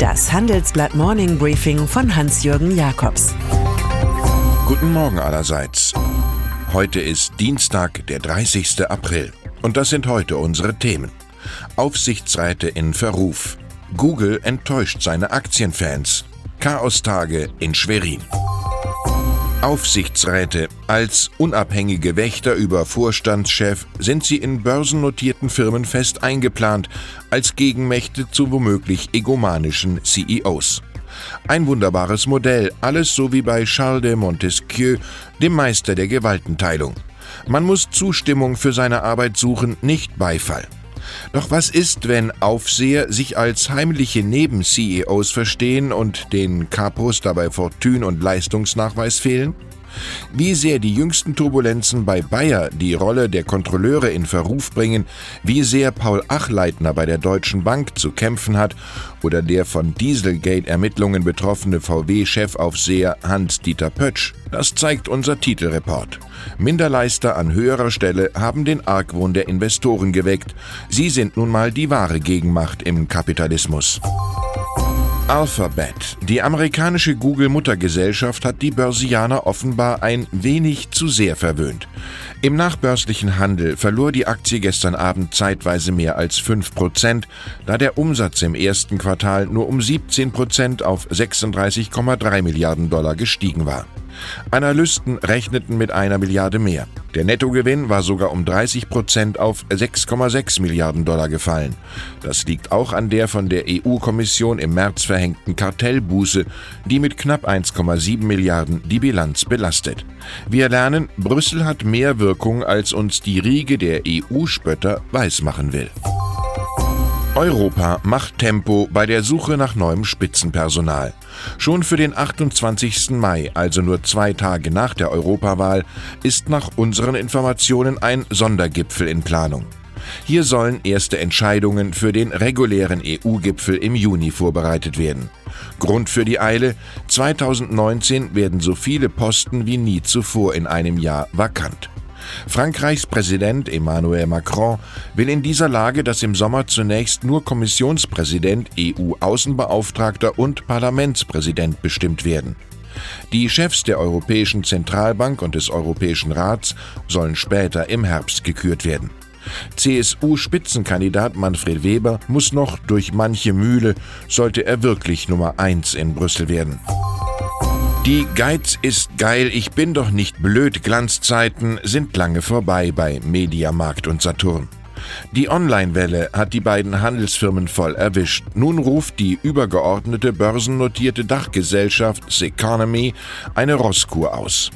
Das Handelsblatt Morning Briefing von Hans-Jürgen Jakobs. Guten Morgen allerseits. Heute ist Dienstag, der 30. April. Und das sind heute unsere Themen. Aufsichtsräte in Verruf. Google enttäuscht seine Aktienfans. Chaostage in Schwerin. Aufsichtsräte. Als unabhängige Wächter über Vorstandschef sind sie in börsennotierten Firmen fest eingeplant, als Gegenmächte zu womöglich egomanischen CEOs. Ein wunderbares Modell, alles so wie bei Charles de Montesquieu, dem Meister der Gewaltenteilung. Man muss Zustimmung für seine Arbeit suchen, nicht Beifall. Doch was ist, wenn Aufseher sich als heimliche Neben-CEOs verstehen und den Kapos dabei Fortune und Leistungsnachweis fehlen? Wie sehr die jüngsten Turbulenzen bei Bayer die Rolle der Kontrolleure in Verruf bringen, wie sehr Paul Achleitner bei der Deutschen Bank zu kämpfen hat oder der von Dieselgate-Ermittlungen betroffene VW-Chefaufseher Hans-Dieter Pötsch, das zeigt unser Titelreport. Minderleister an höherer Stelle haben den Argwohn der Investoren geweckt. Sie sind nun mal die wahre Gegenmacht im Kapitalismus. Alphabet, die amerikanische Google-Muttergesellschaft, hat die Börsianer offenbar ein wenig zu sehr verwöhnt. Im nachbörslichen Handel verlor die Aktie gestern Abend zeitweise mehr als 5%, da der Umsatz im ersten Quartal nur um 17% auf 36,3 Milliarden Dollar gestiegen war. Analysten rechneten mit einer Milliarde mehr. Der Nettogewinn war sogar um 30 Prozent auf 6,6 Milliarden Dollar gefallen. Das liegt auch an der von der EU-Kommission im März verhängten Kartellbuße, die mit knapp 1,7 Milliarden die Bilanz belastet. Wir lernen, Brüssel hat mehr Wirkung, als uns die Riege der EU-Spötter weismachen will. Europa macht Tempo bei der Suche nach neuem Spitzenpersonal. Schon für den 28. Mai, also nur zwei Tage nach der Europawahl, ist nach unseren Informationen ein Sondergipfel in Planung. Hier sollen erste Entscheidungen für den regulären EU-Gipfel im Juni vorbereitet werden. Grund für die Eile, 2019 werden so viele Posten wie nie zuvor in einem Jahr vakant. Frankreichs Präsident Emmanuel Macron will in dieser Lage, dass im Sommer zunächst nur Kommissionspräsident, EU-Außenbeauftragter und Parlamentspräsident bestimmt werden. Die Chefs der Europäischen Zentralbank und des Europäischen Rats sollen später im Herbst gekürt werden. CSU-Spitzenkandidat Manfred Weber muss noch durch manche Mühle, sollte er wirklich Nummer eins in Brüssel werden. Die Geiz ist geil, ich bin doch nicht blöd Glanzzeiten sind lange vorbei bei Mediamarkt und Saturn. Die Online-Welle hat die beiden Handelsfirmen voll erwischt. Nun ruft die übergeordnete börsennotierte Dachgesellschaft Seconomy eine Rosskur aus.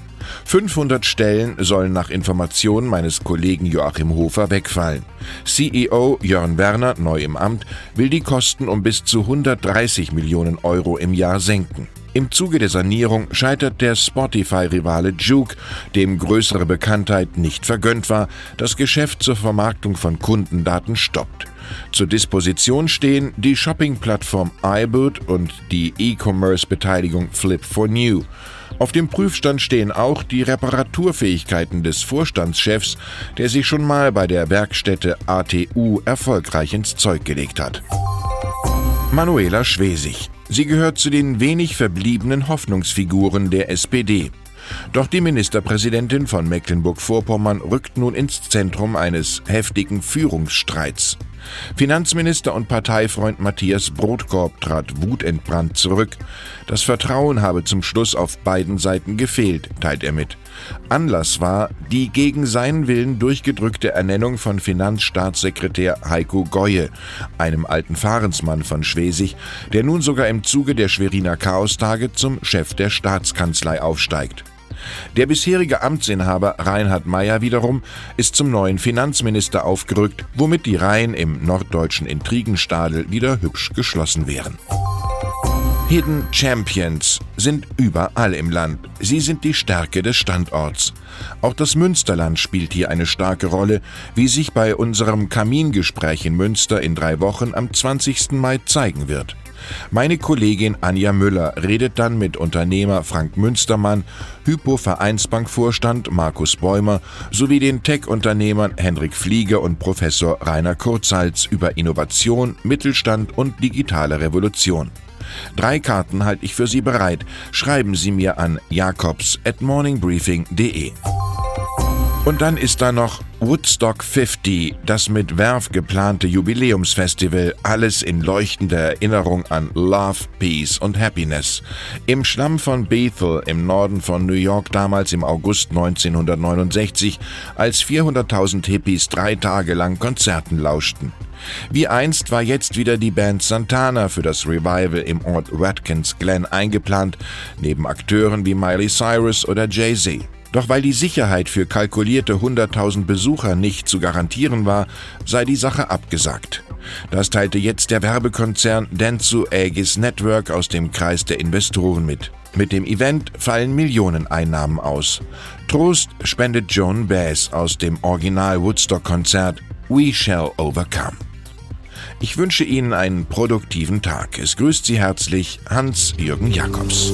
500 Stellen sollen nach Informationen meines Kollegen Joachim Hofer wegfallen. CEO Jörn Werner, neu im Amt, will die Kosten um bis zu 130 Millionen Euro im Jahr senken. Im Zuge der Sanierung scheitert der Spotify-Rivale Juke, dem größere Bekanntheit nicht vergönnt war, das Geschäft zur Vermarktung von Kundendaten stoppt. Zur Disposition stehen die Shopping-Plattform iBoot und die E-Commerce-Beteiligung Flip4New. Auf dem Prüfstand stehen auch die Reparaturfähigkeiten des Vorstandschefs, der sich schon mal bei der Werkstätte ATU erfolgreich ins Zeug gelegt hat. Manuela Schwesig Sie gehört zu den wenig verbliebenen Hoffnungsfiguren der SPD. Doch die Ministerpräsidentin von Mecklenburg-Vorpommern rückt nun ins Zentrum eines heftigen Führungsstreits. Finanzminister und Parteifreund Matthias Brotkorb trat wutentbrannt zurück. Das Vertrauen habe zum Schluss auf beiden Seiten gefehlt, teilt er mit. Anlass war die gegen seinen Willen durchgedrückte Ernennung von Finanzstaatssekretär Heiko Goye, einem alten Fahrensmann von Schwesig, der nun sogar im Zuge der Schweriner Chaostage zum Chef der Staatskanzlei aufsteigt. Der bisherige Amtsinhaber Reinhard Meyer wiederum ist zum neuen Finanzminister aufgerückt, womit die Reihen im norddeutschen Intrigenstadel wieder hübsch geschlossen wären. Hidden Champions sind überall im Land. Sie sind die Stärke des Standorts. Auch das Münsterland spielt hier eine starke Rolle, wie sich bei unserem Kamingespräch in Münster in drei Wochen am 20. Mai zeigen wird. Meine Kollegin Anja Müller redet dann mit Unternehmer Frank Münstermann, Hypo-Vereinsbank-Vorstand Markus Bäumer sowie den Tech-Unternehmern Henrik Flieger und Professor Rainer Kurzhals über Innovation, Mittelstand und digitale Revolution. Drei Karten halte ich für Sie bereit. Schreiben Sie mir an jakobs at morningbriefing.de. Und dann ist da noch Woodstock 50, das mit Werf geplante Jubiläumsfestival, alles in leuchtender Erinnerung an Love, Peace und Happiness. Im Schlamm von Bethel im Norden von New York damals im August 1969, als 400.000 Hippies drei Tage lang Konzerten lauschten. Wie einst war jetzt wieder die Band Santana für das Revival im Ort Watkins Glen eingeplant, neben Akteuren wie Miley Cyrus oder Jay-Z. Doch weil die Sicherheit für kalkulierte 100.000 Besucher nicht zu garantieren war, sei die Sache abgesagt. Das teilte jetzt der Werbekonzern Dentsu Aegis Network aus dem Kreis der Investoren mit. Mit dem Event fallen Millionen Einnahmen aus. Trost spendet Joan Bass aus dem Original Woodstock-Konzert We Shall Overcome. Ich wünsche Ihnen einen produktiven Tag. Es grüßt Sie herzlich Hans-Jürgen Jakobs.